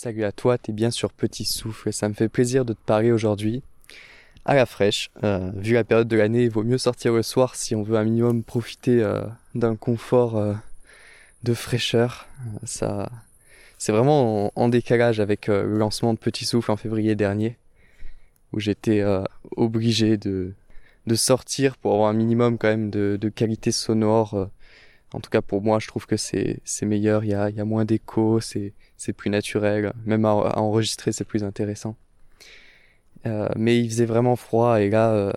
Salut à toi, t'es bien sur Petit Souffle, ça me fait plaisir de te parler aujourd'hui à la fraîche. Euh, vu la période de l'année, il vaut mieux sortir le soir si on veut un minimum profiter euh, d'un confort euh, de fraîcheur. Ça, c'est vraiment en, décalage avec le lancement de Petit Souffle en février dernier, où j'étais obligé de, sortir pour avoir un minimum quand même de qualité sonore en tout cas pour moi, je trouve que c'est meilleur. Il y a y a moins d'écho, c'est plus naturel. Même à, enregistrer, c'est plus intéressant. Euh, mais il faisait vraiment froid et là euh,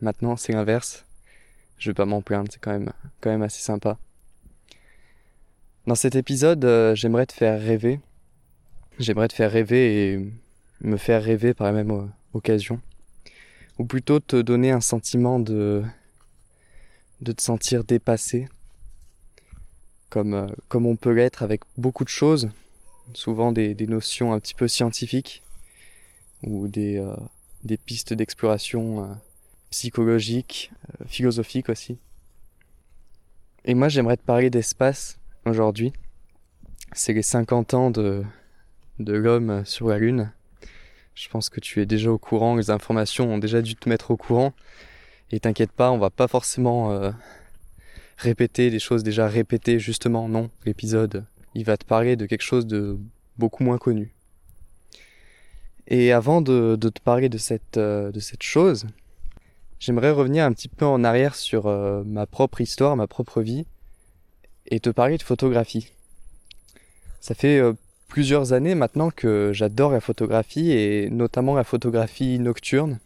maintenant c'est l'inverse. Je vais pas m'en plaindre, c'est quand même quand même assez sympa. Dans cet épisode, euh, j'aimerais te faire rêver. J'aimerais te faire rêver et me faire rêver par la même occasion. Ou plutôt te donner un sentiment de de te sentir dépassé, comme, euh, comme on peut l'être avec beaucoup de choses, souvent des, des notions un petit peu scientifiques ou des, euh, des pistes d'exploration euh, psychologiques, philosophiques aussi. Et moi j'aimerais te parler d'espace aujourd'hui. C'est les 50 ans de, de l'homme sur la Lune. Je pense que tu es déjà au courant, les informations ont déjà dû te mettre au courant. Et t'inquiète pas, on va pas forcément répéter des choses déjà répétées, justement, non. L'épisode, il va te parler de quelque chose de beaucoup moins connu. Et avant de, te parler de cette, euh, de cette chose, j'aimerais revenir un petit peu en arrière sur euh, ma propre histoire, ma propre vie, et te parler de photographie. Ça fait euh, plusieurs années maintenant que j'adore la photographie, et notamment la photographie nocturne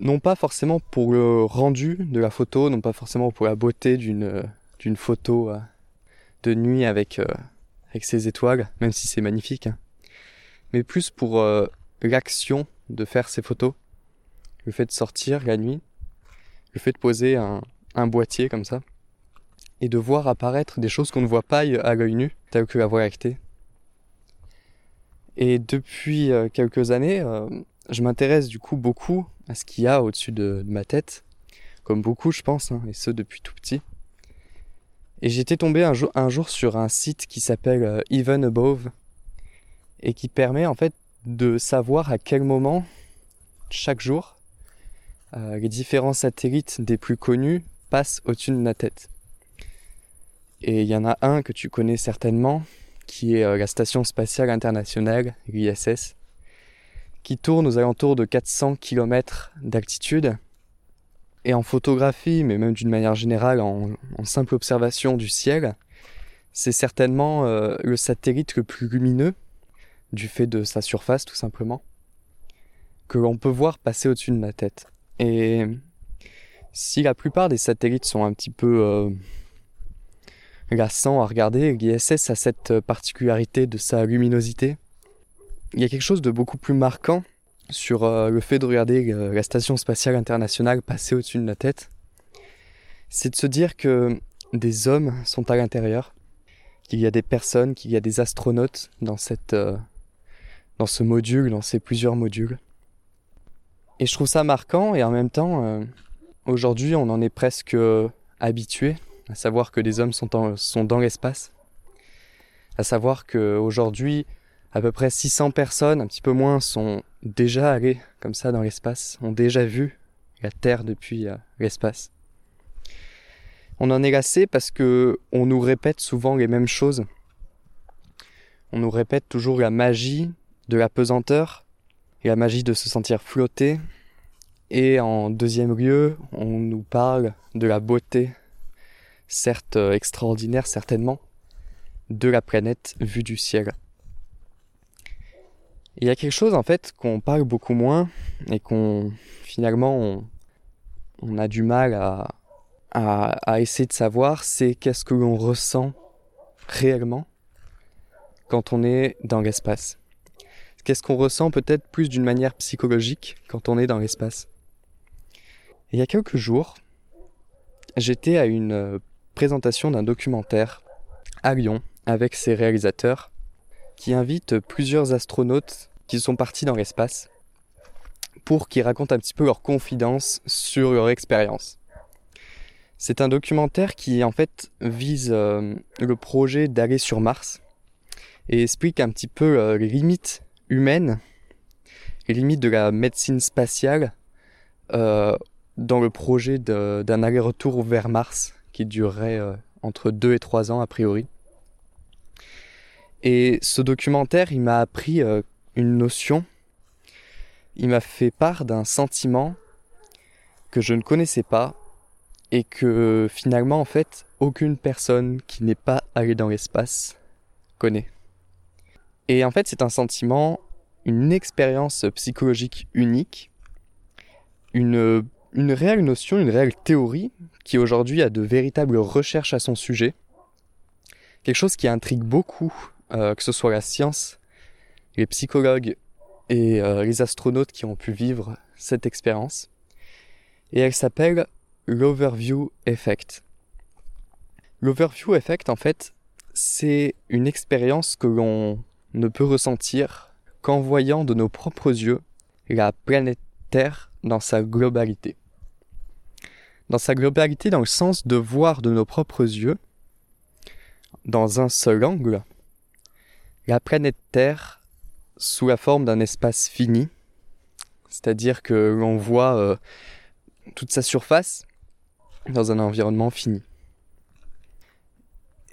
non pas forcément pour le rendu de la photo, non pas forcément pour la beauté d'une euh, d'une photo euh, de nuit avec euh, avec ses étoiles, même si c'est magnifique, hein. mais plus pour l'action de faire ces photos, le fait de sortir la nuit, le fait de poser un, un boîtier comme ça et de voir apparaître des choses qu'on ne voit pas à l'œil nu, telles que la Voie lactée. Et depuis quelques années, je m'intéresse du coup beaucoup à ce qu'il y a au-dessus de, ma tête, comme beaucoup je pense, hein, et ce depuis tout petit. Et j'étais tombé un jour, sur un site qui s'appelle euh, Even Above, et qui permet en fait de savoir à quel moment, chaque jour, euh, les différents satellites des plus connus passent au-dessus de ma tête. Et il y en a un que tu connais certainement, qui est euh, la Station Spatiale Internationale, l'ISS, qui tourne aux alentours de 400 km d'altitude. Et en photographie, mais même d'une manière générale, en, simple observation du ciel, c'est certainement euh, le satellite le plus lumineux, du fait de sa surface tout simplement, que l'on peut voir passer au-dessus de ma tête. Et si la plupart des satellites sont un petit peu euh, à regarder, l'ISS a cette particularité de sa luminosité, il y a quelque chose de beaucoup plus marquant sur euh, le fait de regarder euh, la station spatiale internationale passer au-dessus de la tête. C'est de se dire que des hommes sont à l'intérieur, qu'il y a des personnes, qu'il y a des astronautes dans cette, euh, dans ce module, dans ces plusieurs modules. Et je trouve ça marquant et en même temps, aujourd'hui, on en est presque habitué à savoir que des hommes sont, sont dans l'espace, à savoir qu'aujourd'hui, à peu près 600 personnes, un petit peu moins, sont déjà allées comme ça dans l'espace, ont déjà vu la Terre depuis euh, l'espace. On en est lassé parce que on nous répète souvent les mêmes choses. On nous répète toujours la magie de la pesanteur, la magie de se sentir flotté. Et en deuxième lieu, on nous parle de la beauté, certes euh, extraordinaire certainement, de la planète vue du ciel. Il y a quelque chose en fait qu'on parle beaucoup moins et qu'on finalement on, a du mal à, à, essayer de savoir, c'est qu'est-ce que l'on ressent réellement quand on est dans l'espace. Qu'est-ce qu'on ressent peut-être plus d'une manière psychologique quand on est dans l'espace? Il y a quelques jours, j'étais à une euh, présentation d'un documentaire à Lyon avec ses réalisateurs qui invite plusieurs astronautes qui sont partis dans l'espace pour qu'ils racontent un petit peu leurs confidences sur leur expérience. C'est un documentaire qui en fait vise euh, le projet d'aller sur Mars et explique un petit peu euh, les limites humaines, les limites de la médecine spatiale euh, dans le projet d'un aller-retour vers Mars qui durerait entre 2 et 3 ans a priori. Et ce documentaire, il m'a appris une notion, il m'a fait part d'un sentiment que je ne connaissais pas et que finalement en fait aucune personne qui n'est pas allée dans l'espace connaît. Et en fait, c'est un sentiment, une expérience psychologique unique, une, réelle notion, une réelle théorie qui aujourd'hui a de véritables recherches à son sujet. Quelque chose qui intrigue beaucoup, euh, que ce soit la science, les psychologues et euh, les astronautes qui ont pu vivre cette expérience. Et elle s'appelle l'Overview Effect. L'Overview Effect, en fait, c'est une expérience que l'on ne peut ressentir qu'en voyant de nos propres yeux la planète Terre dans sa globalité. Dans sa globalité, dans le sens de voir de nos propres yeux, dans un seul angle, la planète Terre sous la forme d'un espace fini, c'est-à-dire que l'on voit euh, toute sa surface dans un environnement fini.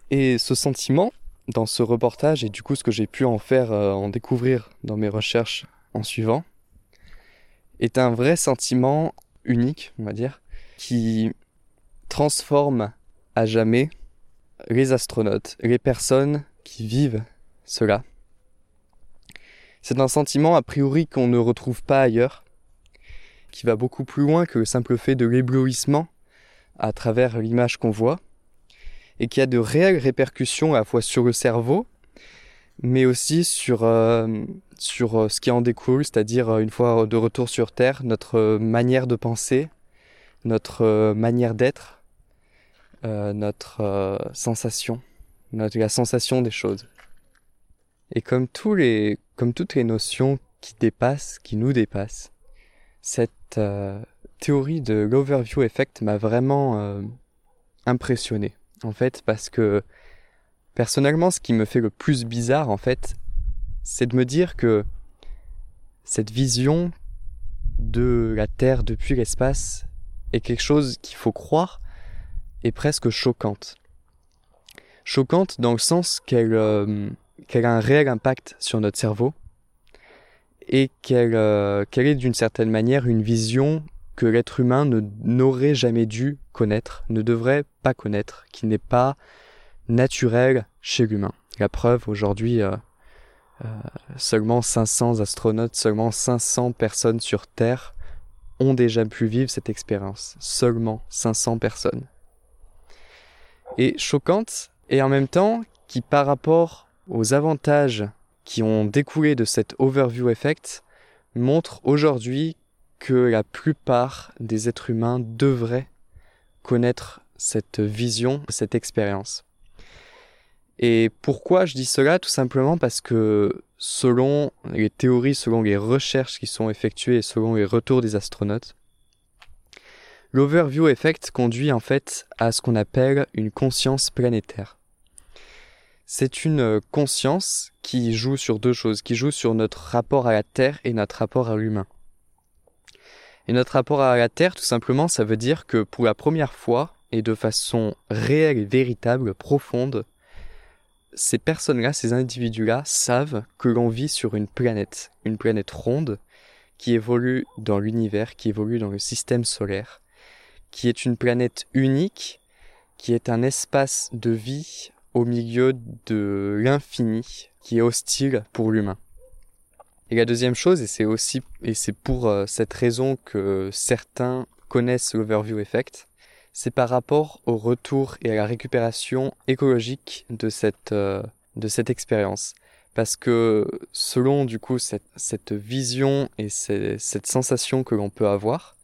Et ce sentiment, dans ce reportage et du coup ce que j'ai pu en faire, euh, en découvrir dans mes recherches en suivant, est un vrai sentiment unique, on va dire, qui transforme à jamais les astronautes, les personnes qui vivent cela. C'est un sentiment a priori qu'on ne retrouve pas ailleurs, qui va beaucoup plus loin que le simple fait de l'éblouissement à travers l'image qu'on voit, et qui a de réelles répercussions à la fois sur le cerveau, mais aussi sur, euh, sur euh, ce qui en découle, c'est-à-dire euh, une fois de retour sur Terre, notre manière de penser, notre manière d'être, notre sensation, la sensation des choses. Et comme, tous les, comme toutes les notions qui dépassent, qui nous dépassent, cette théorie de l'overview effect m'a vraiment impressionné en fait, parce que personnellement, ce qui me fait le plus bizarre, en fait, c'est de me dire que cette vision de la Terre depuis l'espace est quelque chose qu'il faut croire est presque choquante. Choquante dans le sens qu'elle euh, qu'elle a un réel impact sur notre cerveau et qu'elle euh, est d'une certaine manière une vision que l'être humain n'aurait jamais dû connaître, ne devrait pas connaître, qui n'est pas naturel chez l'humain. La preuve, aujourd'hui, euh, euh, seulement 500 astronautes, seulement 500 personnes sur Terre ont déjà pu vivre cette expérience. Seulement 500 personnes. Et choquante, et en même temps, qui par rapport aux avantages qui ont découlé de cet overview effect, montre aujourd'hui que la plupart des êtres humains devraient connaître cette vision, cette expérience. Et pourquoi je dis cela? Tout simplement parce que selon les théories, selon les recherches qui sont effectuées et selon les retours des astronautes, l'overview effect conduit en fait à ce qu'on appelle une conscience planétaire. C'est une conscience qui joue sur deux choses, qui joue sur notre rapport à la Terre et notre rapport à l'humain. Et notre rapport à la Terre, tout simplement, ça veut dire que pour la première fois, et de façon réelle et véritable, profonde, ces personnes-là, ces individus-là, savent que l'on vit sur une planète, une planète ronde, qui évolue dans l'univers, qui évolue dans le système solaire, qui est une planète unique, qui est un espace de vie au milieu de l'infini, qui est hostile pour l'humain. Et la deuxième chose, et c'est aussi, et c'est pour euh, cette raison que certains connaissent l'overview effect, c'est par rapport au retour et à la récupération écologique de cette, euh, de cette expérience. Parce que selon du coup cette, cette vision et cette sensation que l'on peut avoir,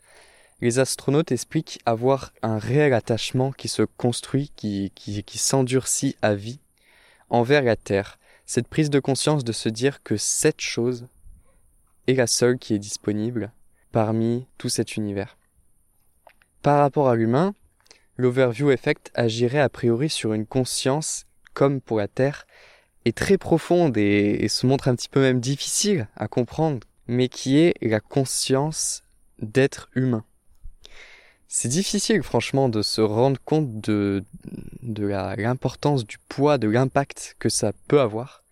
les astronautes expliquent avoir un réel attachement qui se construit, qui, qui, s'endurcit à vie envers la Terre. Cette prise de conscience de se dire que cette chose est la seule qui est disponible parmi tout cet univers. Par rapport à l'humain, l'overview effect agirait a priori sur une conscience, comme pour la Terre, est très profonde et, se montre un petit peu même difficile à comprendre, mais qui est la conscience d'être humain. C'est difficile franchement de se rendre compte de, de l'importance du poids, de l'impact que ça peut avoir.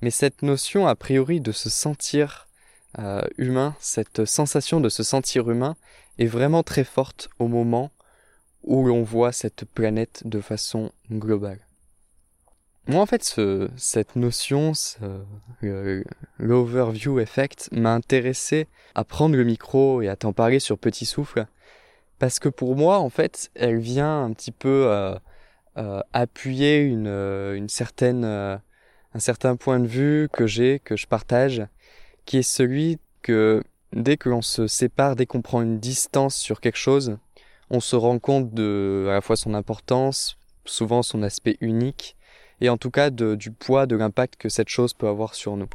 Mais cette notion a priori de se sentir euh, humain, cette sensation de se sentir humain est vraiment très forte au moment où l'on voit cette planète de façon globale. Moi, en fait, ce, cette notion, l'overview effect, m'a intéressé à prendre le micro et à t'en parler sur Petit Souffle, parce que pour moi, en fait, elle vient un petit peu euh, euh, appuyer une, une certaine, euh, un certain point de vue que j'ai, que je partage, qui est celui que dès que l'on se sépare, dès qu'on prend une distance sur quelque chose, on se rend compte de à la fois son importance, souvent son aspect unique, et en tout cas du poids, de l'impact que cette chose peut avoir sur nous.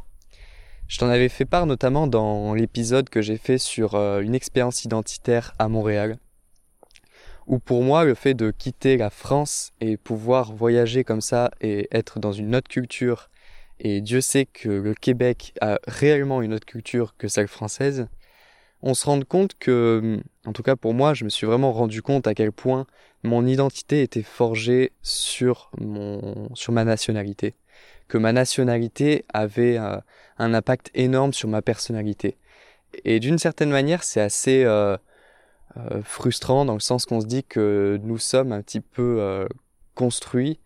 Je t'en avais fait part notamment dans l'épisode que j'ai fait sur euh, une expérience identitaire à Montréal, où pour moi le fait de quitter la France et pouvoir voyager comme ça et être dans une autre culture, et Dieu sait que le Québec a réellement une autre culture que celle française, on se rend compte que, en tout cas pour moi, je me suis vraiment rendu compte à quel point mon identité était forgée sur mon, sur ma nationalité, que ma nationalité avait euh, un impact énorme sur ma personnalité. Et d'une certaine manière, c'est assez euh, euh, frustrant dans le sens qu'on se dit que nous sommes un petit peu construits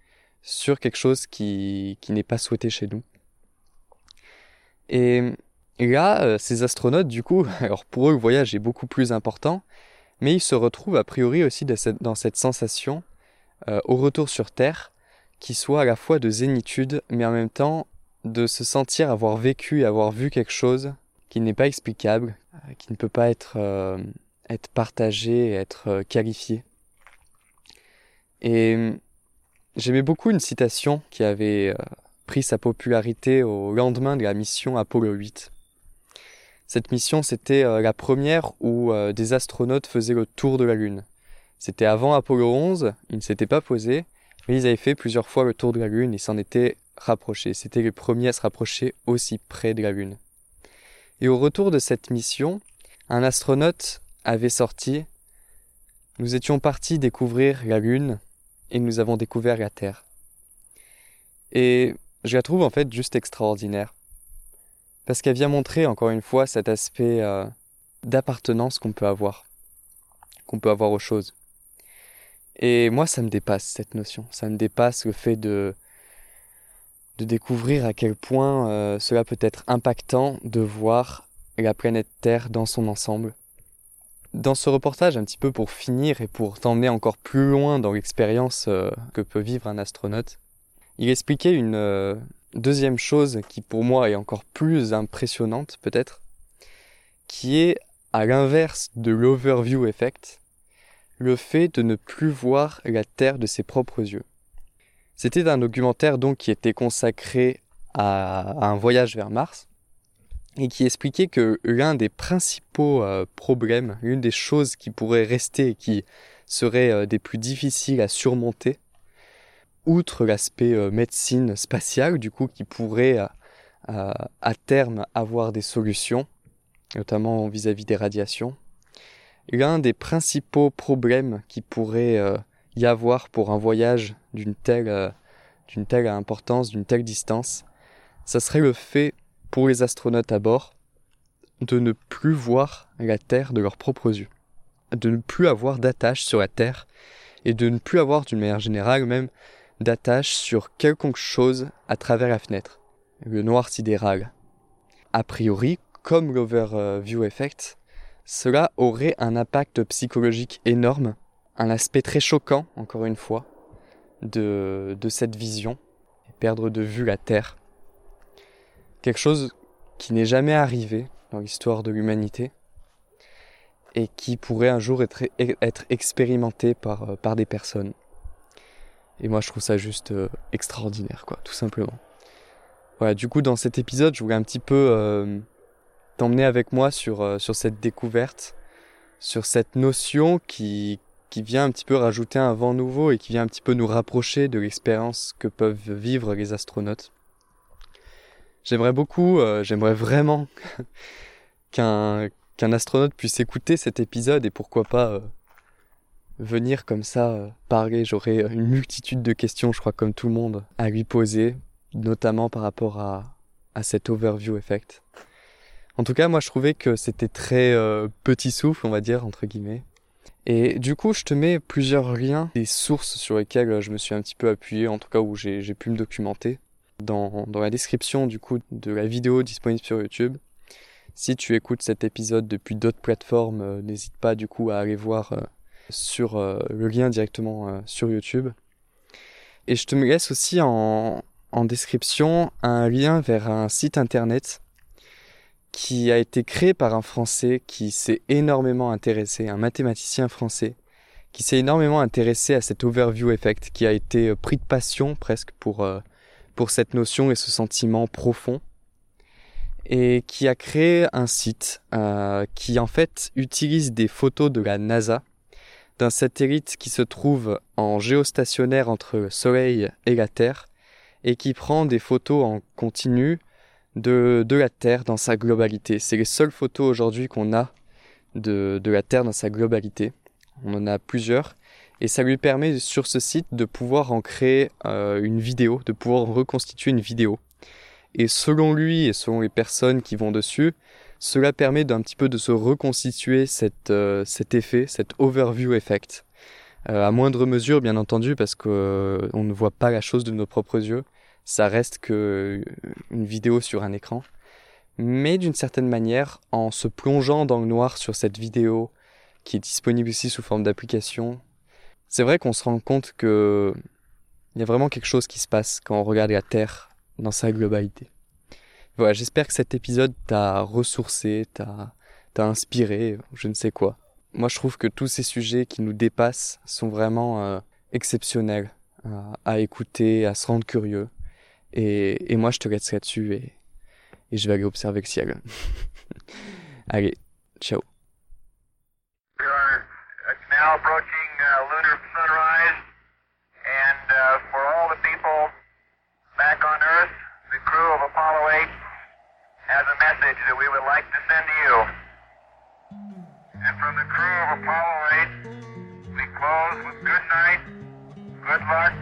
sur quelque chose qui, qui n'est pas souhaité chez nous. Et là, euh, ces astronautes, du coup, alors pour eux, le voyage est beaucoup plus important, mais ils se retrouvent a priori aussi dans cette sensation, euh, au retour sur Terre, qui soit à la fois de zénitude, mais en même temps de se sentir avoir vécu, avoir vu quelque chose qui n'est pas explicable, euh, qui ne peut pas être, être partagé, être qualifié. Et j'aimais beaucoup une citation qui avait pris sa popularité au lendemain de la mission Apollo 8 cette mission, c'était euh, la première où euh, des astronautes faisaient le tour de la Lune. C'était avant Apollo 11, ils ne s'étaient pas posés, mais ils avaient fait plusieurs fois le tour de la Lune et s'en étaient rapprochés. C'était les premiers à se rapprocher aussi près de la Lune. Et au retour de cette mission, un astronaute avait sorti Nous étions partis découvrir la Lune et nous avons découvert la Terre. Et je la trouve en fait juste extraordinaire parce qu'elle vient montrer encore une fois cet aspect euh, d'appartenance qu'on peut avoir, qu'on peut avoir aux choses. Et moi, ça me dépasse cette notion, ça me dépasse le fait de découvrir à quel point euh, cela peut être impactant de voir la planète Terre dans son ensemble. Dans ce reportage, un petit peu pour finir et pour t'emmener encore plus loin dans l'expérience euh, que peut vivre un astronaute, il expliquait une, Deuxième chose qui pour moi est encore plus impressionnante peut-être, qui est à l'inverse de l'overview effect, le fait de ne plus voir la Terre de ses propres yeux. C'était un documentaire donc qui était consacré à, un voyage vers Mars et qui expliquait que l'un des principaux euh, problèmes, l'une des choses qui pourraient rester et qui seraient euh, des plus difficiles à surmonter, outre l'aspect euh, médecine spatiale, du coup, qui pourrait à terme avoir des solutions, notamment vis-à-vis des radiations, l'un des principaux problèmes qui pourrait y avoir pour un voyage d'une telle, telle importance, d'une telle distance, ça serait le fait pour les astronautes à bord de ne plus voir la Terre de leurs propres yeux, de ne plus avoir d'attache sur la Terre et de ne plus avoir d'une manière générale même d'attache sur quelconque chose à travers la fenêtre, le noir sidéral. A priori, comme l'overview effect, cela aurait un impact psychologique énorme, un aspect très choquant, encore une fois, de, de cette vision, perdre de vue la Terre. Quelque chose qui n'est jamais arrivé dans l'histoire de l'humanité et qui pourrait un jour être, être expérimenté par, par des personnes. Et moi, je trouve ça juste euh, extraordinaire, quoi, tout simplement. Voilà, du coup, dans cet épisode, je voulais un petit peu euh, t'emmener avec moi sur, euh, sur cette découverte, sur cette notion qui, qui vient un petit peu rajouter un vent nouveau et qui vient un petit peu nous rapprocher de l'expérience que peuvent vivre les astronautes. J'aimerais beaucoup, euh, j'aimerais vraiment qu'un qu'un astronaute puisse écouter cet épisode et pourquoi pas euh, venir comme ça euh, parler. J'aurais une multitude de questions, je crois, comme tout le monde, à lui poser, notamment par rapport à, à cet overview effect. En tout cas, moi, je trouvais que c'était très petit souffle, on va dire, entre guillemets. Et du coup, je te mets plusieurs liens, des sources sur lesquelles je me suis un petit peu appuyé, en tout cas où j'ai pu me documenter, dans, la description du coup de la vidéo disponible sur YouTube. Si tu écoutes cet épisode depuis d'autres plateformes, euh, n'hésite pas du coup à aller voir euh, sur euh, le lien directement sur YouTube. Et je te laisse aussi en description un lien vers un site internet qui a été créé par un Français qui s'est énormément intéressé, un mathématicien français, qui s'est énormément intéressé à cet overview effect, qui a été pris de passion presque pour, pour cette notion et ce sentiment profond et qui a créé un site euh, qui en fait utilise des photos de la NASA d'un satellite qui se trouve en géostationnaire entre le Soleil et la Terre et qui prend des photos en continu de, de la Terre dans sa globalité. C'est les seules photos aujourd'hui qu'on a de, de la Terre dans sa globalité. On en a plusieurs et ça lui permet sur ce site de pouvoir en créer euh, une vidéo, de pouvoir reconstituer une vidéo. Et selon lui et selon les personnes qui vont dessus, cela permet d'un petit peu de se reconstituer euh, cet effet, cet overview effect. Euh, à moindre mesure, bien entendu, parce euh, on ne voit pas la chose de nos propres yeux. Ça reste que une vidéo sur un écran. Mais d'une certaine manière, en se plongeant dans le noir sur cette vidéo, qui est disponible aussi sous forme d'application, c'est vrai qu'on se rend compte que il y a vraiment quelque chose qui se passe quand on regarde la Terre dans sa globalité. Voilà, j'espère que cet épisode t'a ressourcé, t'a, t'a inspiré, je ne sais quoi. Moi, je trouve que tous ces sujets qui nous dépassent sont vraiment euh, exceptionnels à écouter, à se rendre curieux. Et, et moi, je te laisse là-dessus et, et je vais aller observer le ciel. Allez, ciao. Now approaching uh, lunar sunrise, and uh, for all the people back on Earth, the crew of Apollo 8 has a message that we would like to send to you. And from the crew of Apollo 8, we close with good night, good luck,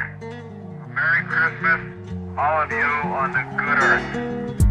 Merry Christmas, all of you on the good Earth.